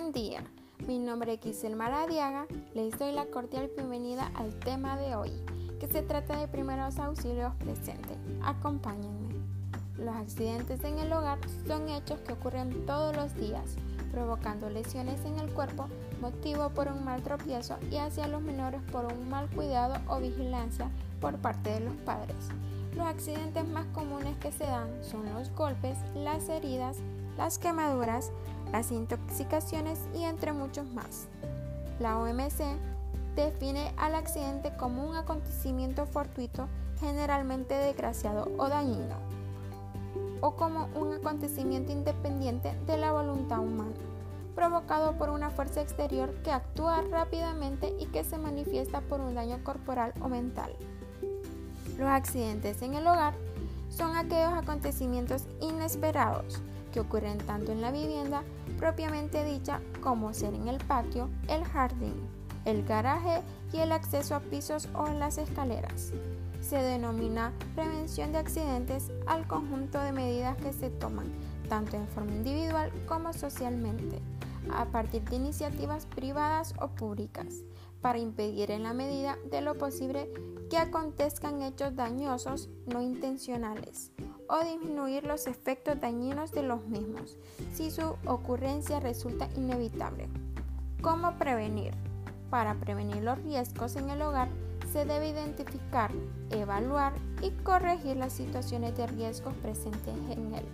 Buen día, mi nombre es Giselle Maradiaga, les doy la cordial bienvenida al tema de hoy, que se trata de primeros auxilios presentes. Acompáñenme. Los accidentes en el hogar son hechos que ocurren todos los días, provocando lesiones en el cuerpo, motivo por un mal tropiezo y hacia los menores por un mal cuidado o vigilancia por parte de los padres. Los accidentes más comunes que se dan son los golpes, las heridas, las quemaduras, las intoxicaciones y entre muchos más. La OMC define al accidente como un acontecimiento fortuito generalmente desgraciado o dañino, o como un acontecimiento independiente de la voluntad humana, provocado por una fuerza exterior que actúa rápidamente y que se manifiesta por un daño corporal o mental. Los accidentes en el hogar son aquellos acontecimientos inesperados que ocurren tanto en la vivienda propiamente dicha como ser en el patio, el jardín, el garaje y el acceso a pisos o las escaleras. Se denomina prevención de accidentes al conjunto de medidas que se toman tanto en forma individual como socialmente, a partir de iniciativas privadas o públicas, para impedir en la medida de lo posible que acontezcan hechos dañosos no intencionales o disminuir los efectos dañinos de los mismos si su ocurrencia resulta inevitable. ¿Cómo prevenir? Para prevenir los riesgos en el hogar se debe identificar, evaluar y corregir las situaciones de riesgos presentes en él.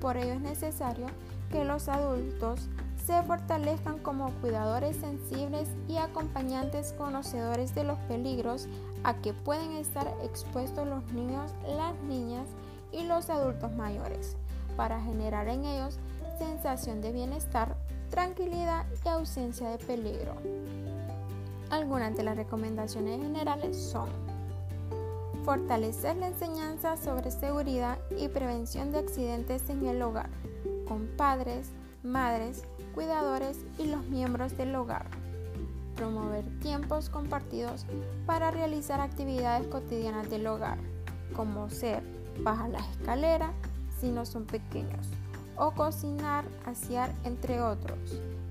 Por ello es necesario que los adultos se fortalezcan como cuidadores sensibles y acompañantes conocedores de los peligros a que pueden estar expuestos los niños, las niñas y los adultos mayores, para generar en ellos sensación de bienestar, tranquilidad y ausencia de peligro. Algunas de las recomendaciones generales son fortalecer la enseñanza sobre seguridad y prevención de accidentes en el hogar, con padres, madres, cuidadores y los miembros del hogar. Promover tiempos compartidos para realizar actividades cotidianas del hogar, como ser bajar las escaleras si no son pequeños, o cocinar, asear, entre otros,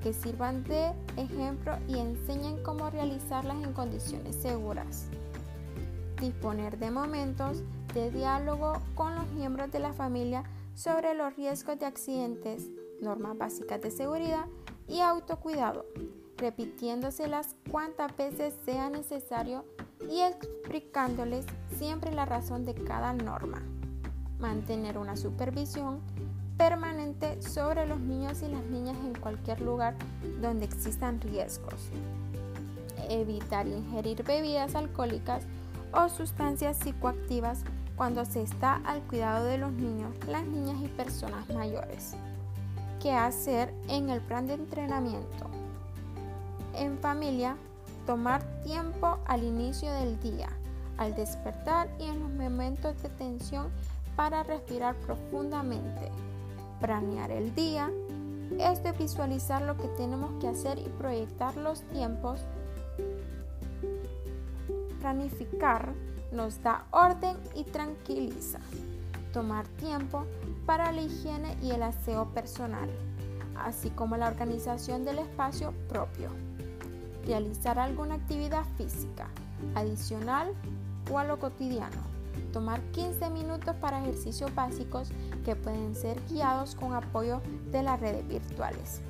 que sirvan de ejemplo y enseñen cómo realizarlas en condiciones seguras. Disponer de momentos de diálogo con los miembros de la familia sobre los riesgos de accidentes, normas básicas de seguridad y autocuidado, repitiéndoselas cuantas veces sea necesario y explicándoles siempre la razón de cada norma mantener una supervisión permanente sobre los niños y las niñas en cualquier lugar donde existan riesgos. Evitar ingerir bebidas alcohólicas o sustancias psicoactivas cuando se está al cuidado de los niños, las niñas y personas mayores. ¿Qué hacer en el plan de entrenamiento? En familia, tomar tiempo al inicio del día, al despertar y en los momentos de tensión para respirar profundamente. Planear el día es de visualizar lo que tenemos que hacer y proyectar los tiempos. Planificar nos da orden y tranquiliza. Tomar tiempo para la higiene y el aseo personal, así como la organización del espacio propio. Realizar alguna actividad física adicional o a lo cotidiano tomar 15 minutos para ejercicios básicos que pueden ser guiados con apoyo de las redes virtuales.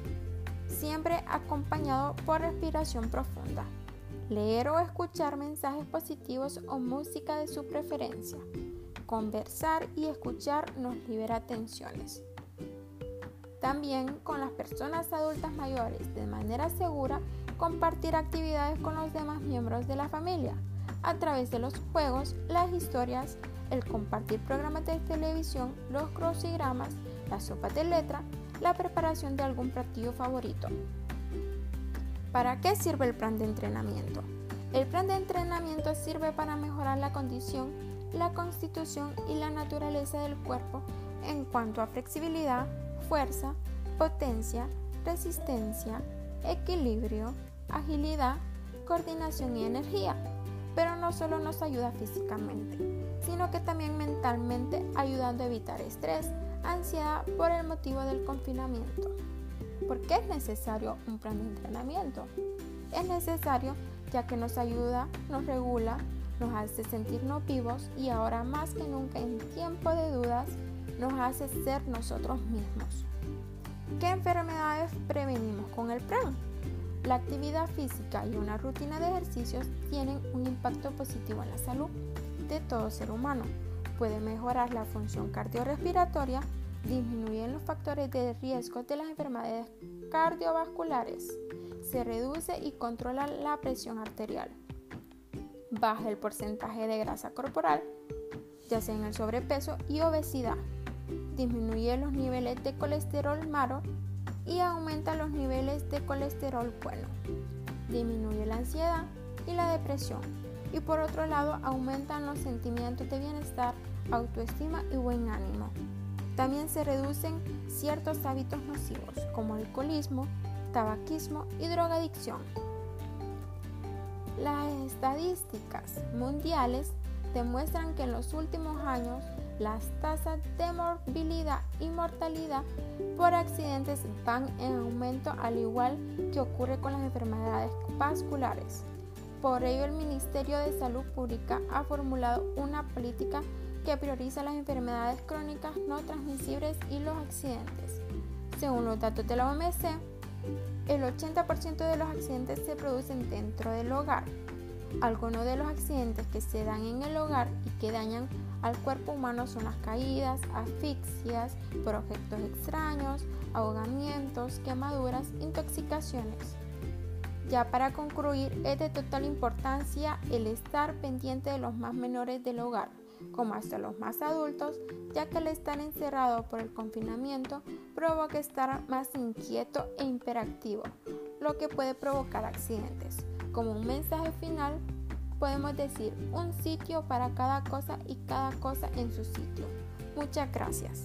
Siempre acompañado por respiración profunda. Leer o escuchar mensajes positivos o música de su preferencia. Conversar y escuchar nos libera tensiones. También con las personas adultas mayores, de manera segura, compartir actividades con los demás miembros de la familia a través de los juegos, las historias, el compartir programas de televisión, los crucigramas, la sopa de letra, la preparación de algún platillo favorito. ¿Para qué sirve el plan de entrenamiento? El plan de entrenamiento sirve para mejorar la condición, la constitución y la naturaleza del cuerpo en cuanto a flexibilidad, fuerza, potencia, resistencia, equilibrio, agilidad, coordinación y energía pero no solo nos ayuda físicamente, sino que también mentalmente ayudando a evitar estrés, ansiedad por el motivo del confinamiento. ¿por qué es necesario un plan de entrenamiento? Es necesario ya que nos ayuda, nos regula, nos hace sentirnos vivos y ahora más que nunca en tiempo de dudas nos hace ser nosotros mismos. ¿Qué enfermedades prevenimos con el plan? La actividad física y una rutina de ejercicios tienen un impacto positivo en la salud de todo ser humano. Puede mejorar la función cardiorrespiratoria, disminuyen los factores de riesgo de las enfermedades cardiovasculares, se reduce y controla la presión arterial, baja el porcentaje de grasa corporal, ya sea en el sobrepeso y obesidad, disminuye los niveles de colesterol malo y aumenta los niveles de colesterol bueno, disminuye la ansiedad y la depresión y por otro lado aumentan los sentimientos de bienestar, autoestima y buen ánimo. También se reducen ciertos hábitos nocivos como alcoholismo, tabaquismo y drogadicción. Las estadísticas mundiales demuestran que en los últimos años las tasas de morbilidad y mortalidad por accidentes van en aumento al igual que ocurre con las enfermedades vasculares. Por ello el Ministerio de Salud Pública ha formulado una política que prioriza las enfermedades crónicas no transmisibles y los accidentes. Según los datos de la OMS, el 80% de los accidentes se producen dentro del hogar. Algunos de los accidentes que se dan en el hogar y que dañan al cuerpo humano son las caídas, asfixias por objetos extraños, ahogamientos, quemaduras, intoxicaciones. Ya para concluir, es de total importancia el estar pendiente de los más menores del hogar, como hasta los más adultos, ya que al estar encerrado por el confinamiento provoca estar más inquieto e hiperactivo, lo que puede provocar accidentes. Como un mensaje final, podemos decir un sitio para cada cosa y cada cosa en su sitio. Muchas gracias.